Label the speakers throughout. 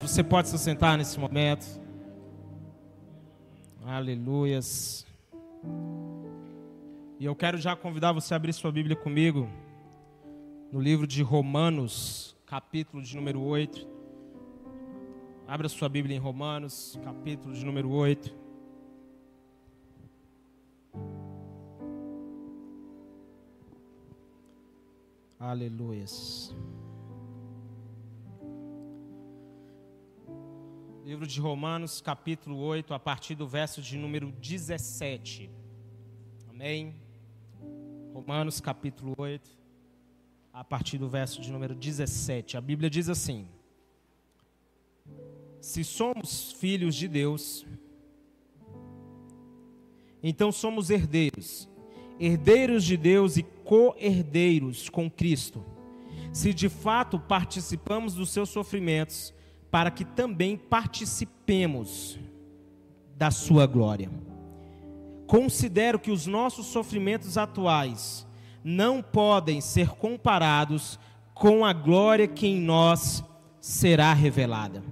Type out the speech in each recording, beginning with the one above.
Speaker 1: Você pode se sentar nesse momento. Aleluias. E eu quero já convidar você a abrir sua Bíblia comigo no livro de Romanos, capítulo de número 8. Abra sua Bíblia em Romanos, capítulo de número 8. Aleluias. Livro de Romanos, capítulo 8, a partir do verso de número 17. Amém? Romanos, capítulo 8, a partir do verso de número 17. A Bíblia diz assim: Se somos filhos de Deus, então somos herdeiros, herdeiros de Deus e co-herdeiros com Cristo. Se de fato participamos dos seus sofrimentos, para que também participemos da sua glória. Considero que os nossos sofrimentos atuais não podem ser comparados com a glória que em nós será revelada.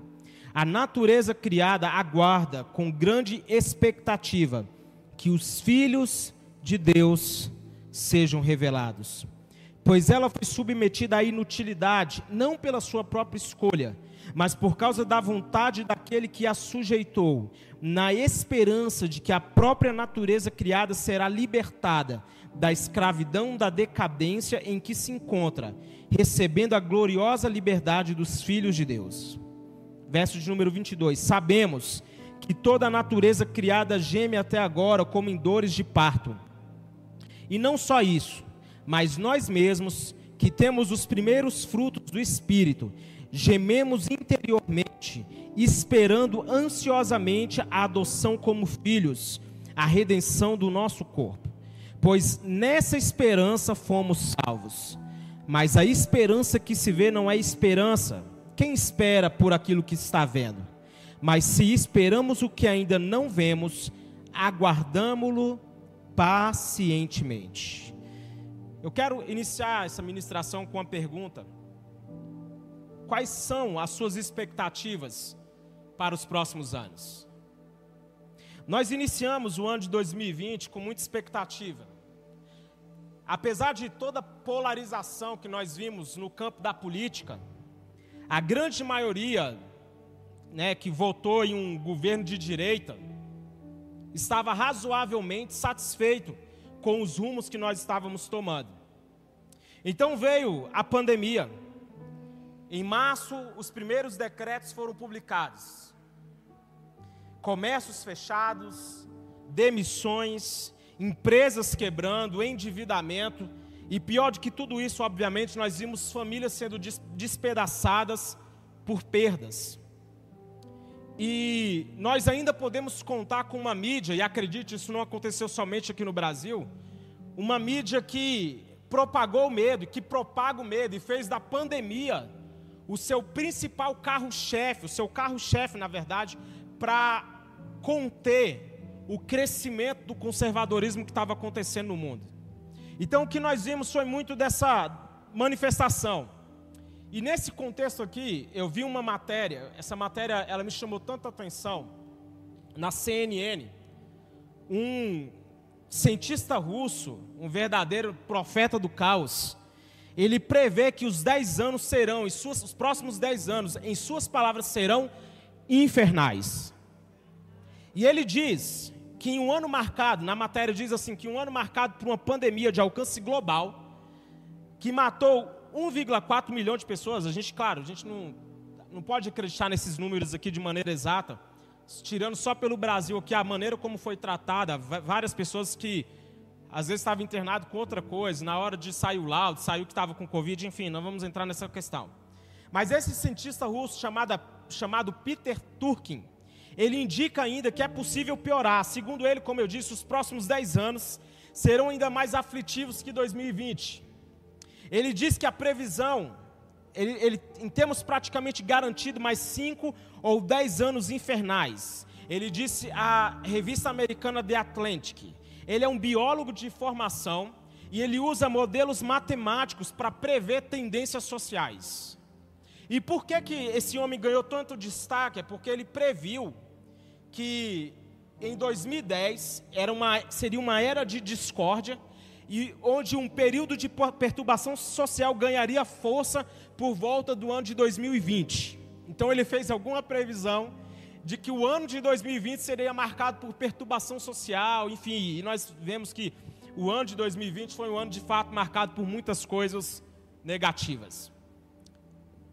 Speaker 1: A natureza criada aguarda com grande expectativa que os filhos de Deus sejam revelados, pois ela foi submetida à inutilidade, não pela sua própria escolha, mas por causa da vontade daquele que a sujeitou, na esperança de que a própria natureza criada será libertada da escravidão da decadência em que se encontra, recebendo a gloriosa liberdade dos filhos de Deus. Verso de número 22. Sabemos que toda a natureza criada geme até agora como em dores de parto. E não só isso, mas nós mesmos, que temos os primeiros frutos do Espírito, gememos interiormente, esperando ansiosamente a adoção como filhos, a redenção do nosso corpo. Pois nessa esperança fomos salvos. Mas a esperança que se vê não é esperança. Quem espera por aquilo que está vendo? Mas se esperamos o que ainda não vemos, aguardamo-lo pacientemente. Eu quero iniciar essa ministração com uma pergunta quais são as suas expectativas para os próximos anos? Nós iniciamos o ano de 2020 com muita expectativa. Apesar de toda a polarização que nós vimos no campo da política, a grande maioria né, que votou em um governo de direita estava razoavelmente satisfeito com os rumos que nós estávamos tomando. Então veio a pandemia em março, os primeiros decretos foram publicados. Comércios fechados, demissões, empresas quebrando, endividamento. E pior do que tudo isso, obviamente, nós vimos famílias sendo despedaçadas por perdas. E nós ainda podemos contar com uma mídia, e acredite, isso não aconteceu somente aqui no Brasil, uma mídia que propagou o medo, que propaga o medo e fez da pandemia o seu principal carro-chefe, o seu carro-chefe, na verdade, para conter o crescimento do conservadorismo que estava acontecendo no mundo. Então, o que nós vimos foi muito dessa manifestação. E nesse contexto aqui, eu vi uma matéria, essa matéria ela me chamou tanta atenção, na CNN, um cientista russo, um verdadeiro profeta do caos, ele prevê que os dez anos serão, suas, os próximos dez anos, em suas palavras, serão infernais. E ele diz que em um ano marcado, na matéria diz assim, que um ano marcado por uma pandemia de alcance global, que matou 1,4 milhão de pessoas, a gente, claro, a gente não, não pode acreditar nesses números aqui de maneira exata, tirando só pelo Brasil aqui a maneira como foi tratada, várias pessoas que às vezes estava internado com outra coisa, na hora de sair o laudo, saiu que estava com Covid, enfim, não vamos entrar nessa questão. Mas esse cientista russo chamado, chamado Peter Turkin, ele indica ainda que é possível piorar. Segundo ele, como eu disse, os próximos 10 anos serão ainda mais aflitivos que 2020. Ele diz que a previsão, ele, ele em temos praticamente garantido mais 5 ou 10 anos infernais. Ele disse à revista americana The Atlantic ele é um biólogo de formação e ele usa modelos matemáticos para prever tendências sociais. E por que, que esse homem ganhou tanto destaque? É porque ele previu que em 2010 era uma, seria uma era de discórdia e onde um período de perturbação social ganharia força por volta do ano de 2020. Então ele fez alguma previsão de que o ano de 2020 seria marcado por perturbação social, enfim, e nós vemos que o ano de 2020 foi um ano de fato marcado por muitas coisas negativas.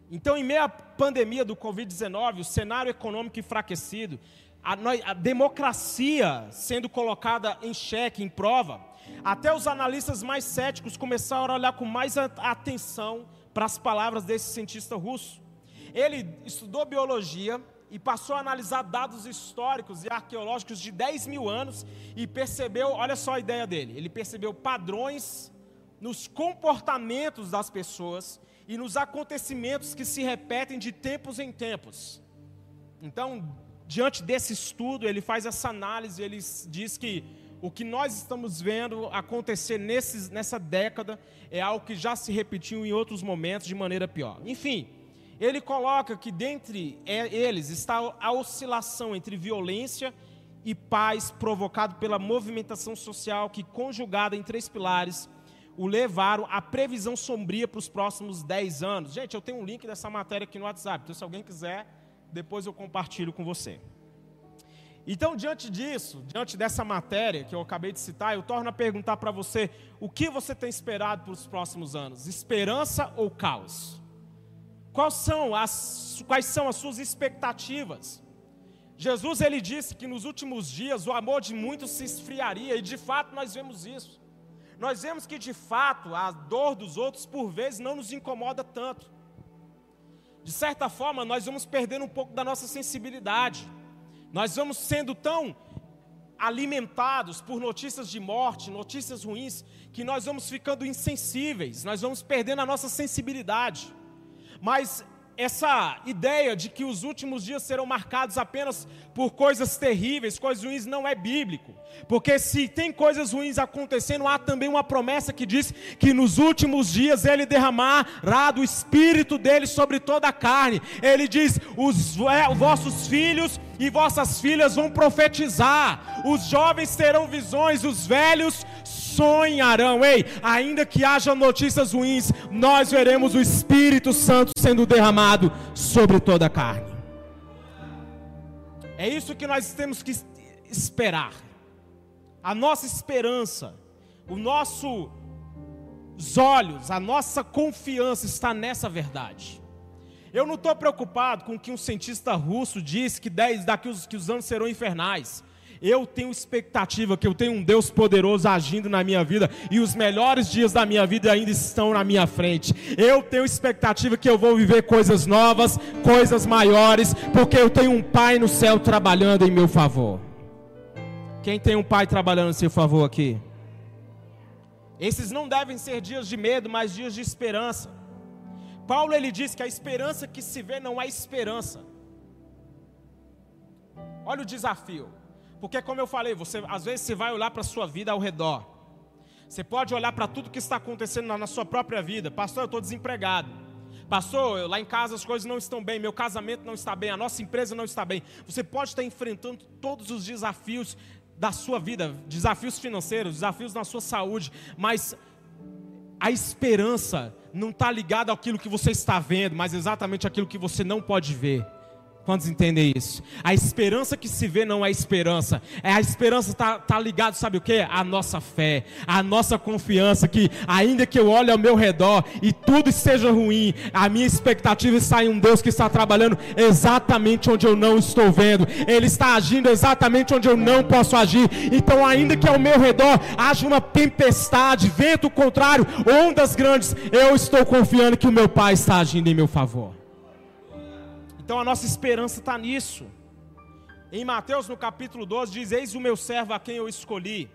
Speaker 1: Então, em meio à pandemia do Covid-19, o cenário econômico enfraquecido, a, a democracia sendo colocada em xeque, em prova, até os analistas mais céticos começaram a olhar com mais atenção para as palavras desse cientista russo. Ele estudou biologia e passou a analisar dados históricos e arqueológicos de 10 mil anos e percebeu, olha só a ideia dele, ele percebeu padrões nos comportamentos das pessoas e nos acontecimentos que se repetem de tempos em tempos. Então, diante desse estudo, ele faz essa análise, ele diz que o que nós estamos vendo acontecer nesses, nessa década é algo que já se repetiu em outros momentos de maneira pior. Enfim, ele coloca que dentre eles está a oscilação entre violência e paz provocado pela movimentação social que, conjugada em três pilares, o levaram à previsão sombria para os próximos 10 anos. Gente, eu tenho um link dessa matéria aqui no WhatsApp, então se alguém quiser, depois eu compartilho com você. Então, diante disso, diante dessa matéria que eu acabei de citar, eu torno a perguntar para você: o que você tem esperado para os próximos anos? Esperança ou caos? Quais são as, quais são as suas expectativas? Jesus ele disse que nos últimos dias o amor de muitos se esfriaria, e de fato nós vemos isso. Nós vemos que de fato a dor dos outros por vezes não nos incomoda tanto. De certa forma, nós vamos perdendo um pouco da nossa sensibilidade. Nós vamos sendo tão alimentados por notícias de morte, notícias ruins, que nós vamos ficando insensíveis, nós vamos perdendo a nossa sensibilidade. Mas essa ideia de que os últimos dias serão marcados apenas por coisas terríveis, coisas ruins, não é bíblico. Porque se tem coisas ruins acontecendo, há também uma promessa que diz que nos últimos dias ele derramará do espírito dele sobre toda a carne. Ele diz: os vossos filhos e vossas filhas vão profetizar, os jovens terão visões, os velhos sonharão. Ei, ainda que haja notícias ruins, nós veremos o Espírito Santo sendo derramado sobre toda a carne. É isso que nós temos que esperar. A nossa esperança, o nosso os olhos, a nossa confiança está nessa verdade. Eu não estou preocupado com o que um cientista russo disse que 10 daqui os, que os anos serão infernais. Eu tenho expectativa que eu tenho um Deus poderoso agindo na minha vida e os melhores dias da minha vida ainda estão na minha frente. Eu tenho expectativa que eu vou viver coisas novas, coisas maiores, porque eu tenho um Pai no céu trabalhando em meu favor. Quem tem um Pai trabalhando em seu favor aqui? Esses não devem ser dias de medo, mas dias de esperança. Paulo ele diz que a esperança que se vê não é esperança. Olha o desafio. Porque como eu falei, você às vezes você vai olhar para a sua vida ao redor. Você pode olhar para tudo que está acontecendo na, na sua própria vida. Pastor, eu estou desempregado. Pastor, eu, lá em casa as coisas não estão bem, meu casamento não está bem, a nossa empresa não está bem. Você pode estar enfrentando todos os desafios da sua vida, desafios financeiros, desafios na sua saúde, mas a esperança não está ligada àquilo que você está vendo, mas exatamente aquilo que você não pode ver. Quantos entendem isso? A esperança que se vê não é esperança. É a esperança está tá ligado, sabe o que? A nossa fé, a nossa confiança que ainda que eu olhe ao meu redor e tudo esteja ruim, a minha expectativa está em um Deus que está trabalhando exatamente onde eu não estou vendo. Ele está agindo exatamente onde eu não posso agir. Então, ainda que ao meu redor haja uma tempestade, vento contrário, ondas grandes, eu estou confiando que o meu Pai está agindo em meu favor. Então a nossa esperança está nisso. Em Mateus, no capítulo 12, diz: Eis o meu servo a quem eu escolhi,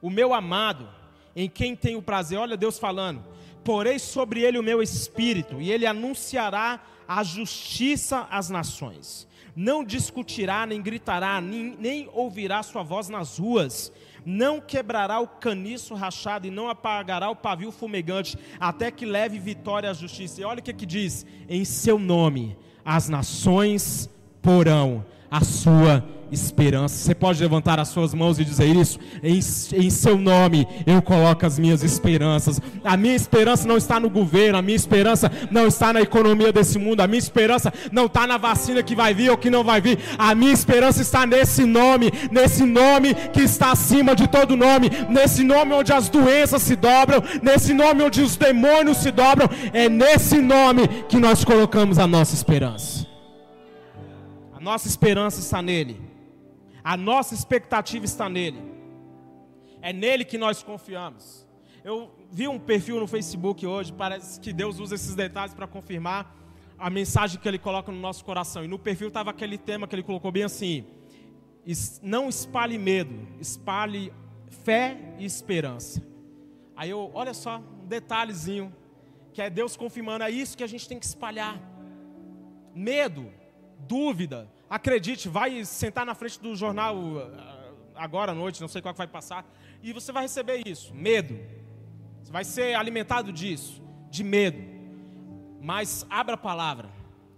Speaker 1: o meu amado, em quem tenho prazer. Olha Deus falando: Porei sobre ele o meu espírito, e ele anunciará a justiça às nações. Não discutirá, nem gritará, nem, nem ouvirá sua voz nas ruas, não quebrará o caniço rachado e não apagará o pavio fumegante, até que leve vitória à justiça. E olha o que, que diz: em seu nome as nações porão a sua esperança. Você pode levantar as suas mãos e dizer isso? Em, em, seu nome eu coloco as minhas esperanças. A minha esperança não está no governo, a minha esperança não está na economia desse mundo, a minha esperança não está na vacina que vai vir ou que não vai vir. A minha esperança está nesse nome, nesse nome que está acima de todo nome, nesse nome onde as doenças se dobram, nesse nome onde os demônios se dobram. É nesse nome que nós colocamos a nossa esperança. Nossa esperança está nele. A nossa expectativa está nele. É nele que nós confiamos. Eu vi um perfil no Facebook hoje, parece que Deus usa esses detalhes para confirmar a mensagem que ele coloca no nosso coração. E no perfil estava aquele tema que ele colocou bem assim: não espalhe medo, espalhe fé e esperança. Aí eu, olha só, um detalhezinho, que é Deus confirmando, é isso que a gente tem que espalhar. Medo, dúvida, Acredite, vai sentar na frente do jornal ah, agora à noite, não sei qual que vai passar, e você vai receber isso, medo. Você vai ser alimentado disso, de medo. Mas abra a palavra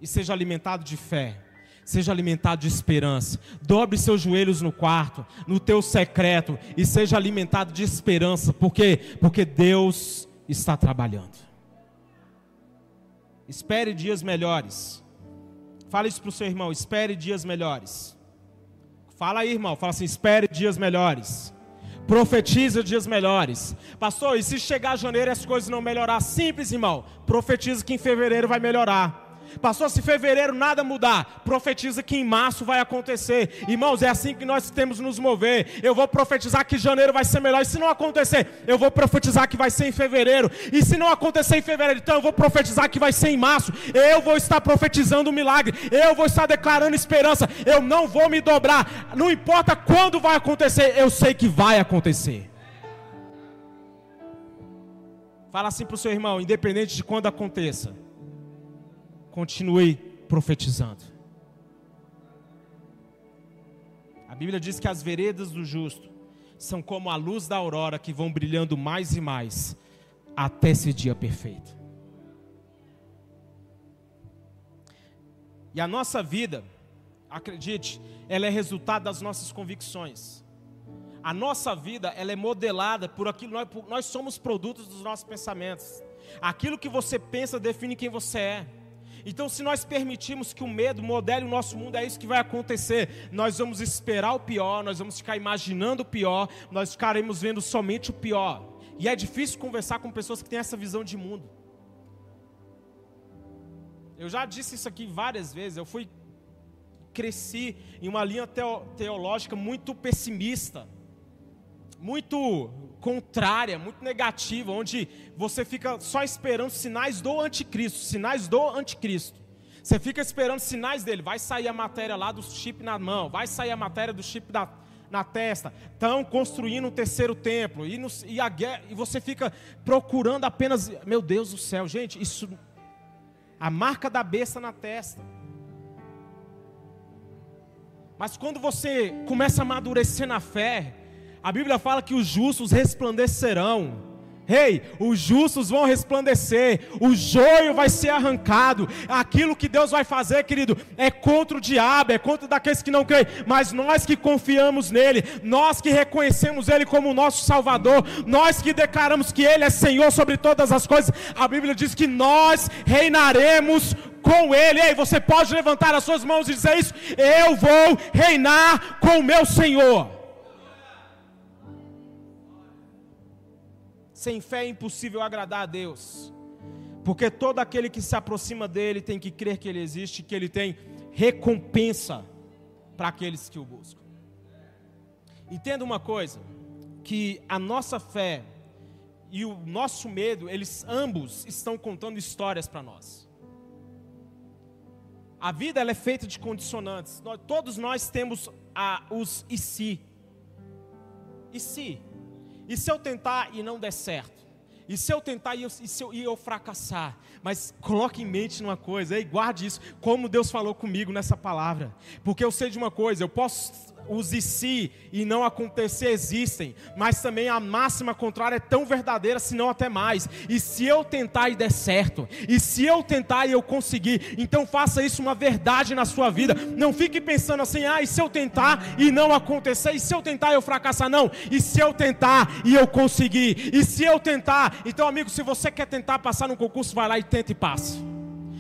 Speaker 1: e seja alimentado de fé. Seja alimentado de esperança. Dobre seus joelhos no quarto, no teu secreto e seja alimentado de esperança, porque porque Deus está trabalhando. Espere dias melhores. Fala isso para o seu irmão, espere dias melhores. Fala aí, irmão, fala assim, espere dias melhores. Profetiza dias melhores. Pastor, e se chegar janeiro e as coisas não melhorar? Simples, irmão. Profetiza que em fevereiro vai melhorar. Pastor, se fevereiro nada mudar, profetiza que em março vai acontecer. Irmãos, é assim que nós temos nos mover. Eu vou profetizar que janeiro vai ser melhor. E se não acontecer, eu vou profetizar que vai ser em fevereiro. E se não acontecer em fevereiro, então eu vou profetizar que vai ser em março. Eu vou estar profetizando um milagre. Eu vou estar declarando esperança. Eu não vou me dobrar. Não importa quando vai acontecer, eu sei que vai acontecer. Fala assim para o seu irmão, independente de quando aconteça continue profetizando. A Bíblia diz que as veredas do justo são como a luz da aurora que vão brilhando mais e mais até esse dia perfeito. E a nossa vida, acredite, ela é resultado das nossas convicções. A nossa vida, ela é modelada por aquilo, nós, nós somos produtos dos nossos pensamentos. Aquilo que você pensa define quem você é. Então, se nós permitirmos que o medo modele o nosso mundo, é isso que vai acontecer. Nós vamos esperar o pior, nós vamos ficar imaginando o pior, nós ficaremos vendo somente o pior. E é difícil conversar com pessoas que têm essa visão de mundo. Eu já disse isso aqui várias vezes. Eu fui cresci em uma linha teológica muito pessimista, muito contrária, muito negativa, onde você fica só esperando sinais do anticristo, sinais do anticristo. Você fica esperando sinais dele, vai sair a matéria lá do chip na mão, vai sair a matéria do chip da, na testa, estão construindo um terceiro templo, e, no, e, a e você fica procurando apenas, meu Deus do céu, gente, isso, a marca da besta na testa. Mas quando você começa a amadurecer na fé, a Bíblia fala que os justos resplandecerão. Hey, os justos vão resplandecer, o joio vai ser arrancado. Aquilo que Deus vai fazer, querido, é contra o diabo, é contra daqueles que não creem, mas nós que confiamos nele, nós que reconhecemos ele como nosso Salvador, nós que declaramos que ele é Senhor sobre todas as coisas, a Bíblia diz que nós reinaremos com ele. Ei, você pode levantar as suas mãos e dizer isso: eu vou reinar com o meu Senhor. Sem fé é impossível agradar a Deus. Porque todo aquele que se aproxima dele tem que crer que ele existe, que ele tem recompensa para aqueles que o buscam. Entenda uma coisa, que a nossa fé e o nosso medo, eles ambos estão contando histórias para nós. A vida ela é feita de condicionantes. Nós, todos nós temos a, os e se. E se? E se eu tentar e não der certo? E se eu tentar e eu, e eu, e eu fracassar? Mas coloque em mente uma coisa, e guarde isso, como Deus falou comigo nessa palavra. Porque eu sei de uma coisa, eu posso os e se e não acontecer existem, mas também a máxima contrária é tão verdadeira, se não até mais. E se eu tentar e der certo, e se eu tentar e eu conseguir, então faça isso uma verdade na sua vida. Não fique pensando assim, ah, e se eu tentar e não acontecer, e se eu tentar eu fracassar, não. E se eu tentar e eu conseguir, e se eu tentar, então amigo, se você quer tentar passar no concurso, vai lá e tenta e passe.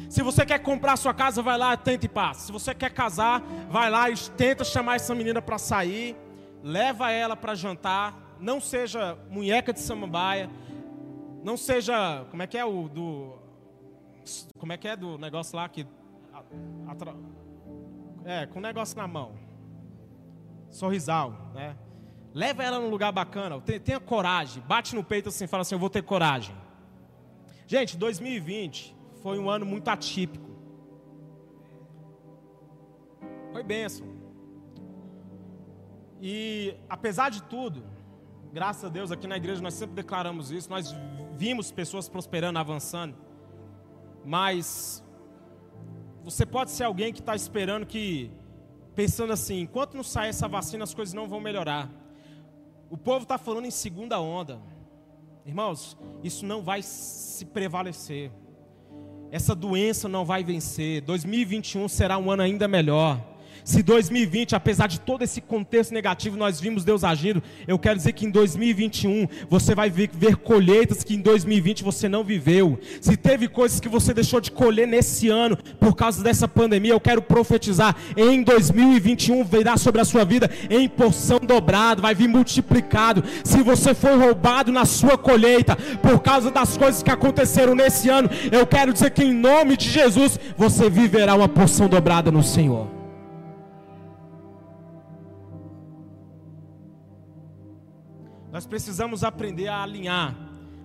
Speaker 1: Se você quer comprar sua casa, vai lá, tenta e passa. Se você quer casar, vai lá e tenta chamar essa menina para sair, leva ela para jantar. Não seja munheca de samambaia, não seja, como é que é o do como é que é do negócio lá que atra, é, com o negócio na mão. Sorrisal, né? Leva ela num lugar bacana, tenha coragem, bate no peito assim, fala assim, eu vou ter coragem. Gente, 2020 foi um ano muito atípico. Foi bênção. E apesar de tudo, graças a Deus aqui na igreja nós sempre declaramos isso, nós vimos pessoas prosperando, avançando. Mas você pode ser alguém que está esperando que, pensando assim, enquanto não sair essa vacina, as coisas não vão melhorar. O povo está falando em segunda onda. Irmãos, isso não vai se prevalecer. Essa doença não vai vencer. 2021 será um ano ainda melhor. Se 2020, apesar de todo esse contexto negativo, nós vimos Deus agindo, eu quero dizer que em 2021 você vai ver, colheitas que em 2020 você não viveu. Se teve coisas que você deixou de colher nesse ano por causa dessa pandemia, eu quero profetizar: em 2021 virá sobre a sua vida em porção dobrada, vai vir multiplicado. Se você foi roubado na sua colheita por causa das coisas que aconteceram nesse ano, eu quero dizer que em nome de Jesus você viverá uma porção dobrada no Senhor. Nós precisamos aprender a alinhar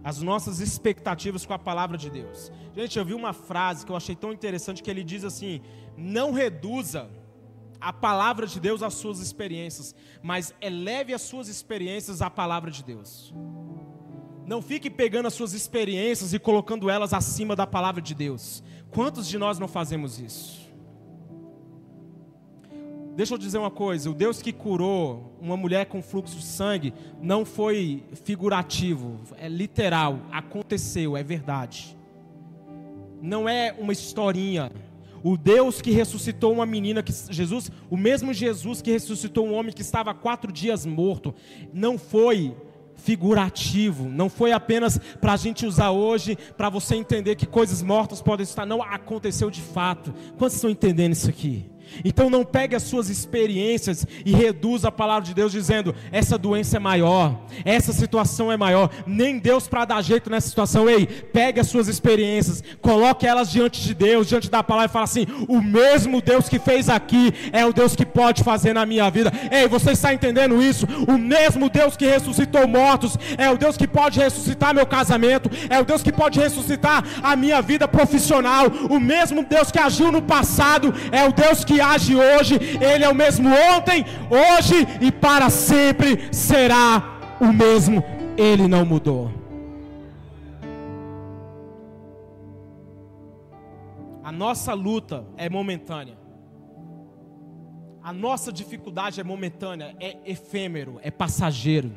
Speaker 1: as nossas expectativas com a palavra de Deus. Gente, eu vi uma frase que eu achei tão interessante que ele diz assim: não reduza a palavra de Deus às suas experiências, mas eleve as suas experiências à palavra de Deus. Não fique pegando as suas experiências e colocando elas acima da palavra de Deus. Quantos de nós não fazemos isso? Deixa eu dizer uma coisa: o Deus que curou uma mulher com fluxo de sangue não foi figurativo, é literal, aconteceu, é verdade. Não é uma historinha. O Deus que ressuscitou uma menina, que Jesus, o mesmo Jesus que ressuscitou um homem que estava quatro dias morto, não foi figurativo, não foi apenas para a gente usar hoje, para você entender que coisas mortas podem estar, não aconteceu de fato. Quantos estão entendendo isso aqui? Então não pegue as suas experiências e reduza a palavra de Deus dizendo: essa doença é maior, essa situação é maior. Nem Deus para dar jeito nessa situação. Ei, pegue as suas experiências, coloque elas diante de Deus, diante da palavra e fala assim: o mesmo Deus que fez aqui é o Deus que pode fazer na minha vida. Ei, você está entendendo isso? O mesmo Deus que ressuscitou mortos é o Deus que pode ressuscitar meu casamento, é o Deus que pode ressuscitar a minha vida profissional. O mesmo Deus que agiu no passado é o Deus que age hoje, Ele é o mesmo ontem, hoje e para sempre será o mesmo. Ele não mudou. A nossa luta é momentânea. A nossa dificuldade é momentânea, é efêmero, é passageiro.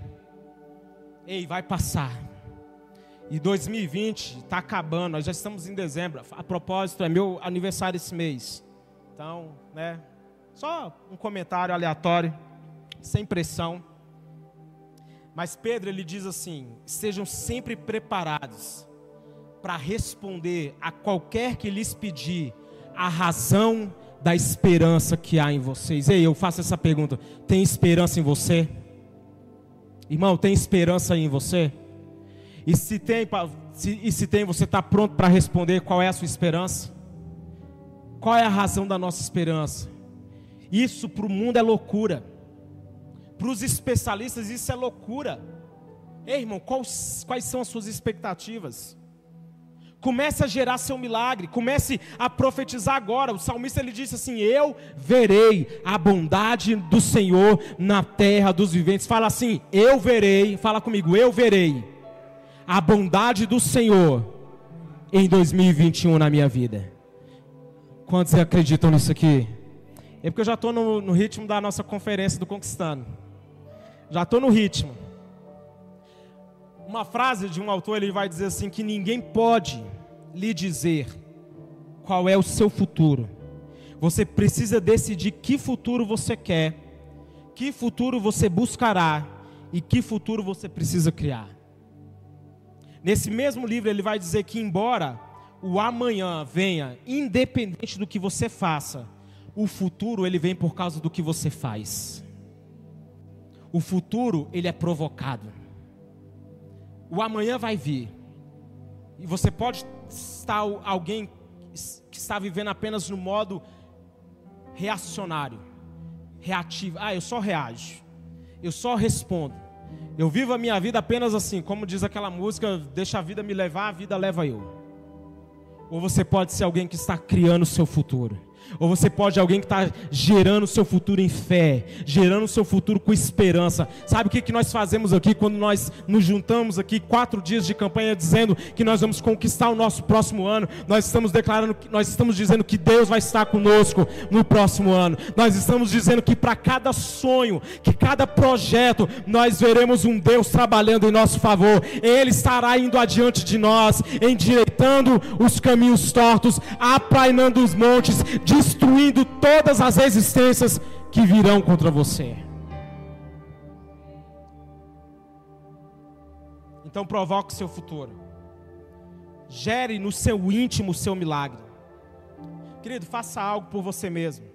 Speaker 1: Ei, vai passar. E 2020 está acabando, nós já estamos em dezembro. A propósito, é meu aniversário esse mês. Então, né? Só um comentário aleatório, sem pressão. Mas Pedro ele diz assim: "Sejam sempre preparados para responder a qualquer que lhes pedir a razão da esperança que há em vocês". Ei, eu faço essa pergunta: tem esperança em você? Irmão, tem esperança em você? E se tem, se, e se tem, você está pronto para responder qual é a sua esperança? Qual é a razão da nossa esperança? Isso para o mundo é loucura. Para os especialistas, isso é loucura. Ei, irmão, quais, quais são as suas expectativas? Comece a gerar seu milagre, comece a profetizar agora. O salmista ele disse assim: Eu verei a bondade do Senhor na terra dos viventes. Fala assim: Eu verei, fala comigo, eu verei a bondade do Senhor em 2021 na minha vida. Quantos acreditam nisso aqui? É porque eu já estou no, no ritmo da nossa conferência do Conquistando. Já estou no ritmo. Uma frase de um autor, ele vai dizer assim: que ninguém pode lhe dizer qual é o seu futuro. Você precisa decidir que futuro você quer, que futuro você buscará e que futuro você precisa criar. Nesse mesmo livro, ele vai dizer que, embora o amanhã venha independente do que você faça, o futuro ele vem por causa do que você faz. O futuro ele é provocado. O amanhã vai vir. E você pode estar alguém que está vivendo apenas no modo reacionário, reativo. Ah, eu só reajo. Eu só respondo. Eu vivo a minha vida apenas assim, como diz aquela música, deixa a vida me levar, a vida leva eu. Ou você pode ser alguém que está criando o seu futuro. Ou você pode alguém que está gerando o seu futuro em fé, gerando o seu futuro com esperança. Sabe o que, que nós fazemos aqui quando nós nos juntamos aqui, quatro dias de campanha, dizendo que nós vamos conquistar o nosso próximo ano? Nós estamos declarando, nós estamos dizendo que Deus vai estar conosco no próximo ano. Nós estamos dizendo que para cada sonho, que cada projeto, nós veremos um Deus trabalhando em nosso favor. Ele estará indo adiante de nós, endireitando os caminhos tortos, aplainando os montes, de destruindo todas as resistências que virão contra você. Então provoque seu futuro. Gere no seu íntimo o seu milagre. Querido, faça algo por você mesmo.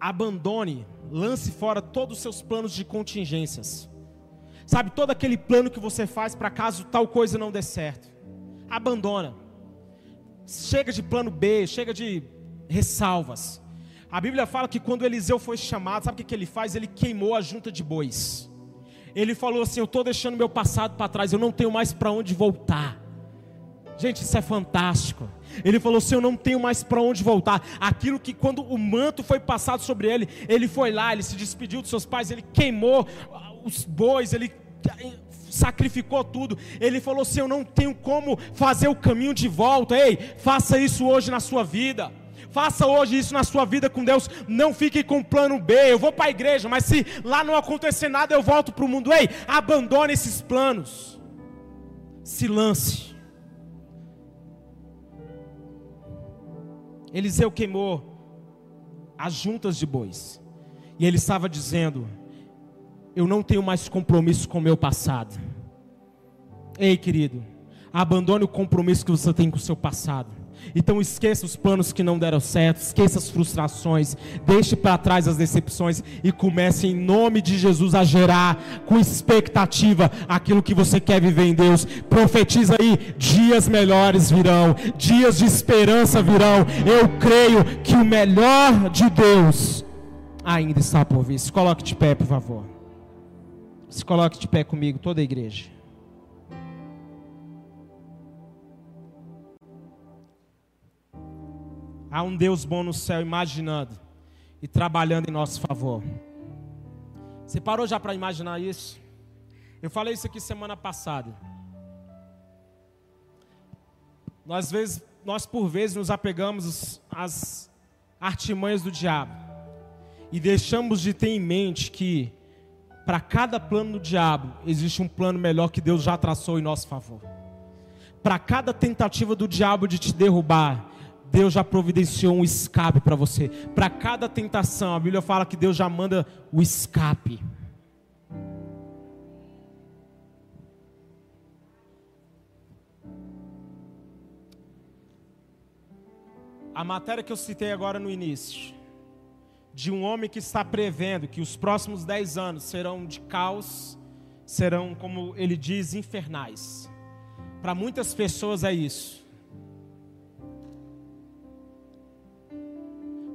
Speaker 1: Abandone, lance fora todos os seus planos de contingências. Sabe, todo aquele plano que você faz para caso tal coisa não dê certo. Abandona. Chega de plano B, chega de ressalvas. A Bíblia fala que quando Eliseu foi chamado, sabe o que, que ele faz? Ele queimou a junta de bois. Ele falou assim: Eu estou deixando meu passado para trás, eu não tenho mais para onde voltar. Gente, isso é fantástico. Ele falou assim: Eu não tenho mais para onde voltar. Aquilo que, quando o manto foi passado sobre ele, ele foi lá, ele se despediu dos seus pais, ele queimou os bois, ele sacrificou tudo. Ele falou assim: Eu não tenho como fazer o caminho de volta. Ei, faça isso hoje na sua vida. Faça hoje isso na sua vida com Deus. Não fique com plano B. Eu vou para a igreja, mas se lá não acontecer nada, eu volto para o mundo. Ei, abandone esses planos. Se lance. Eliseu queimou as juntas de bois. E ele estava dizendo: eu não tenho mais compromisso com o meu passado. Ei, querido, abandone o compromisso que você tem com o seu passado. Então esqueça os planos que não deram certo, esqueça as frustrações, deixe para trás as decepções e comece em nome de Jesus a gerar com expectativa aquilo que você quer viver em Deus. Profetiza aí, dias melhores virão, dias de esperança virão. Eu creio que o melhor de Deus ainda está por vir. Se coloque de pé, por favor. Se coloque de pé comigo, toda a igreja. Há um Deus bom no céu imaginando e trabalhando em nosso favor. Você parou já para imaginar isso? Eu falei isso aqui semana passada. Nós, vezes, nós por vezes nos apegamos às artimanhas do diabo e deixamos de ter em mente que para cada plano do diabo, existe um plano melhor que Deus já traçou em nosso favor. Para cada tentativa do diabo de te derrubar, Deus já providenciou um escape para você. Para cada tentação, a Bíblia fala que Deus já manda o escape. A matéria que eu citei agora no início de um homem que está prevendo que os próximos dez anos serão de caos, serão, como ele diz, infernais. Para muitas pessoas é isso.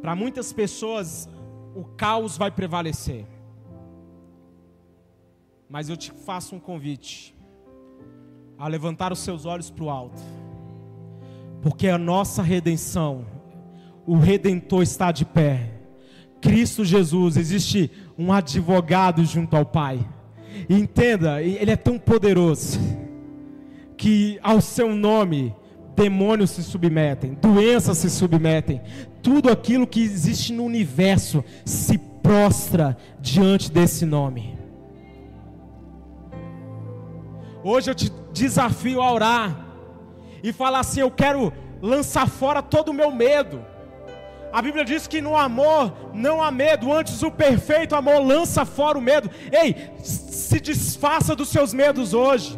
Speaker 1: Para muitas pessoas, o caos vai prevalecer. Mas eu te faço um convite a levantar os seus olhos para o alto, porque a nossa redenção, o Redentor está de pé Cristo Jesus, existe um advogado junto ao Pai. E entenda, ele é tão poderoso que ao seu nome demônios se submetem, doenças se submetem, tudo aquilo que existe no universo se prostra diante desse nome. Hoje eu te desafio a orar e falar assim: eu quero lançar fora todo o meu medo. A Bíblia diz que no amor não há medo, antes o perfeito amor lança fora o medo. Ei, se desfaça dos seus medos hoje.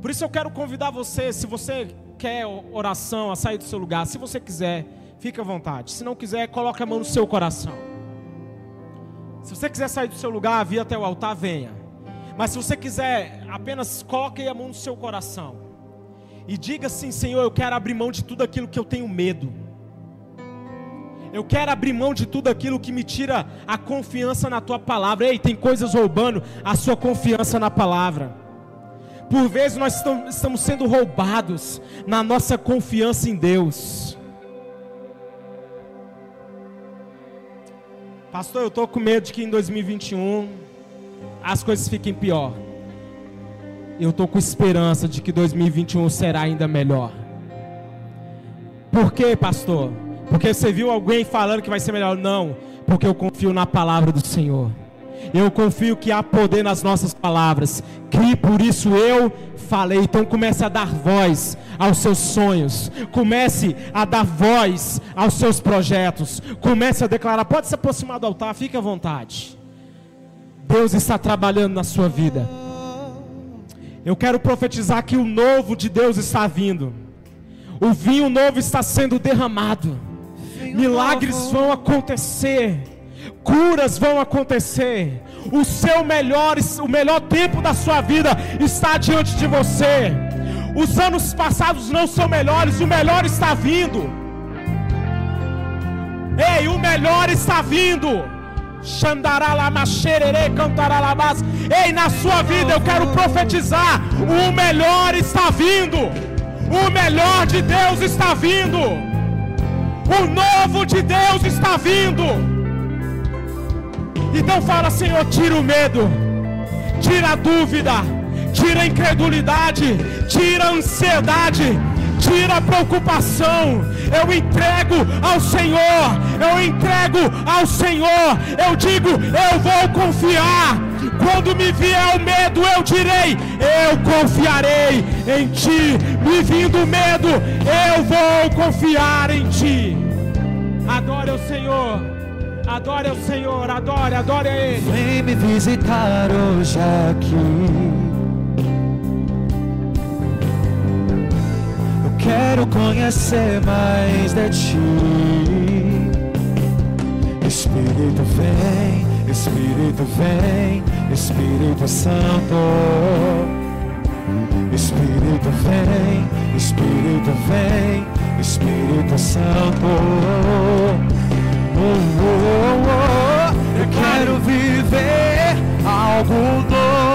Speaker 1: Por isso eu quero convidar você, se você quer oração, a sair do seu lugar, se você quiser, fique à vontade. Se não quiser, coloque a mão no seu coração. Se você quiser sair do seu lugar, vir até o altar, venha. Mas se você quiser, apenas coloque a mão no seu coração. E diga assim: Senhor, eu quero abrir mão de tudo aquilo que eu tenho medo. Eu quero abrir mão de tudo aquilo que me tira a confiança na tua palavra. Ei, tem coisas roubando a sua confiança na palavra. Por vezes nós estamos sendo roubados na nossa confiança em Deus. Pastor, eu estou com medo de que em 2021 as coisas fiquem pior. Eu estou com esperança de que 2021 será ainda melhor. Por quê, pastor? Porque você viu alguém falando que vai ser melhor? Não, porque eu confio na palavra do Senhor. Eu confio que há poder nas nossas palavras. Que por isso eu falei. Então comece a dar voz aos seus sonhos. Comece a dar voz aos seus projetos. Comece a declarar. Pode se aproximar do altar, fique à vontade. Deus está trabalhando na sua vida. Eu quero profetizar que o novo de Deus está vindo. O vinho novo está sendo derramado. Milagres vão acontecer curas vão acontecer. O seu melhor, o melhor tempo da sua vida está diante de você. Os anos passados não são melhores, o melhor está vindo. Ei, o melhor está vindo. Ei, na sua vida eu quero profetizar: o melhor está vindo. O melhor de Deus está vindo. O novo de Deus está vindo. Então fala, Senhor, tira o medo, tira a dúvida, tira a incredulidade, tira a ansiedade, tira a preocupação. Eu entrego ao Senhor, eu entrego ao Senhor. Eu digo, eu vou confiar. Quando me vier o medo, eu direi: Eu confiarei em ti. Me vindo o medo, eu vou confiar em ti. Adore o Senhor. Adore o Senhor, adore, adore a Ele.
Speaker 2: Vem me visitar hoje aqui. Quero conhecer mais de Ti. Espírito vem, Espírito vem, Espírito Santo. Espírito vem, Espírito vem, Espírito Santo. Oh, oh, oh, eu quero viver algo novo.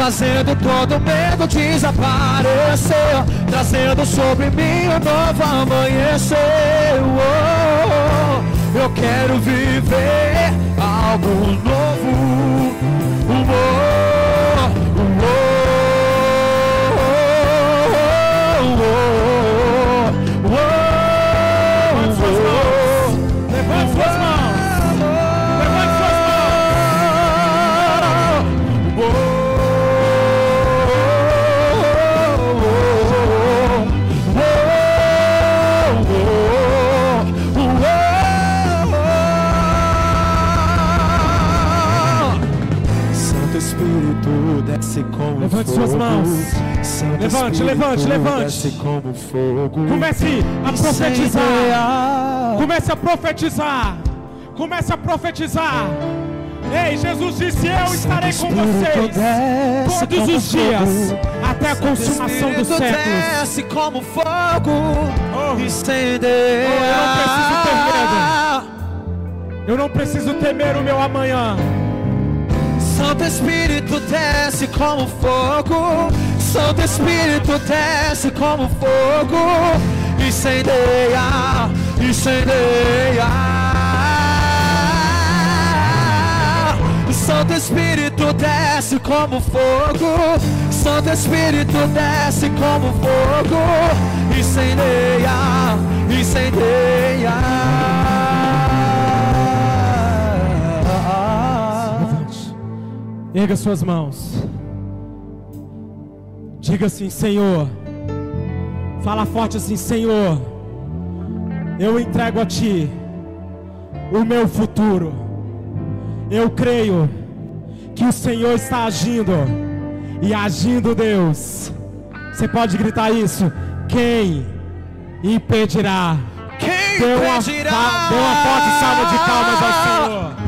Speaker 2: fazendo todo medo desaparecer, trazendo sobre mim um novo amanhecer. Oh, eu quero viver algo novo. Oh,
Speaker 1: Levante Levante, levante, levante. Comece a profetizar. Comece a profetizar. Comece a profetizar. Ei, Jesus disse: Eu estarei com vocês todos os dias, até a consumação dos séculos.
Speaker 2: desce como fogo,
Speaker 1: Oh.
Speaker 2: incendeia.
Speaker 1: Oh, eu não preciso ter Eu não preciso temer o meu amanhã.
Speaker 2: Santo Espírito desce como fogo, Santo Espírito desce como fogo, incendeia, incendeia. Santo Espírito desce como fogo, Santo Espírito desce como fogo, incendeia, incendeia.
Speaker 1: Erga suas mãos. Diga assim, Senhor. Fala forte assim, Senhor. Eu entrego a Ti o meu futuro. Eu creio que o Senhor está agindo e agindo Deus. Você pode gritar isso? Quem impedirá?
Speaker 2: Quem
Speaker 1: uma,
Speaker 2: impedirá?
Speaker 1: fa- dê uma forte salva de palmas ao Senhor.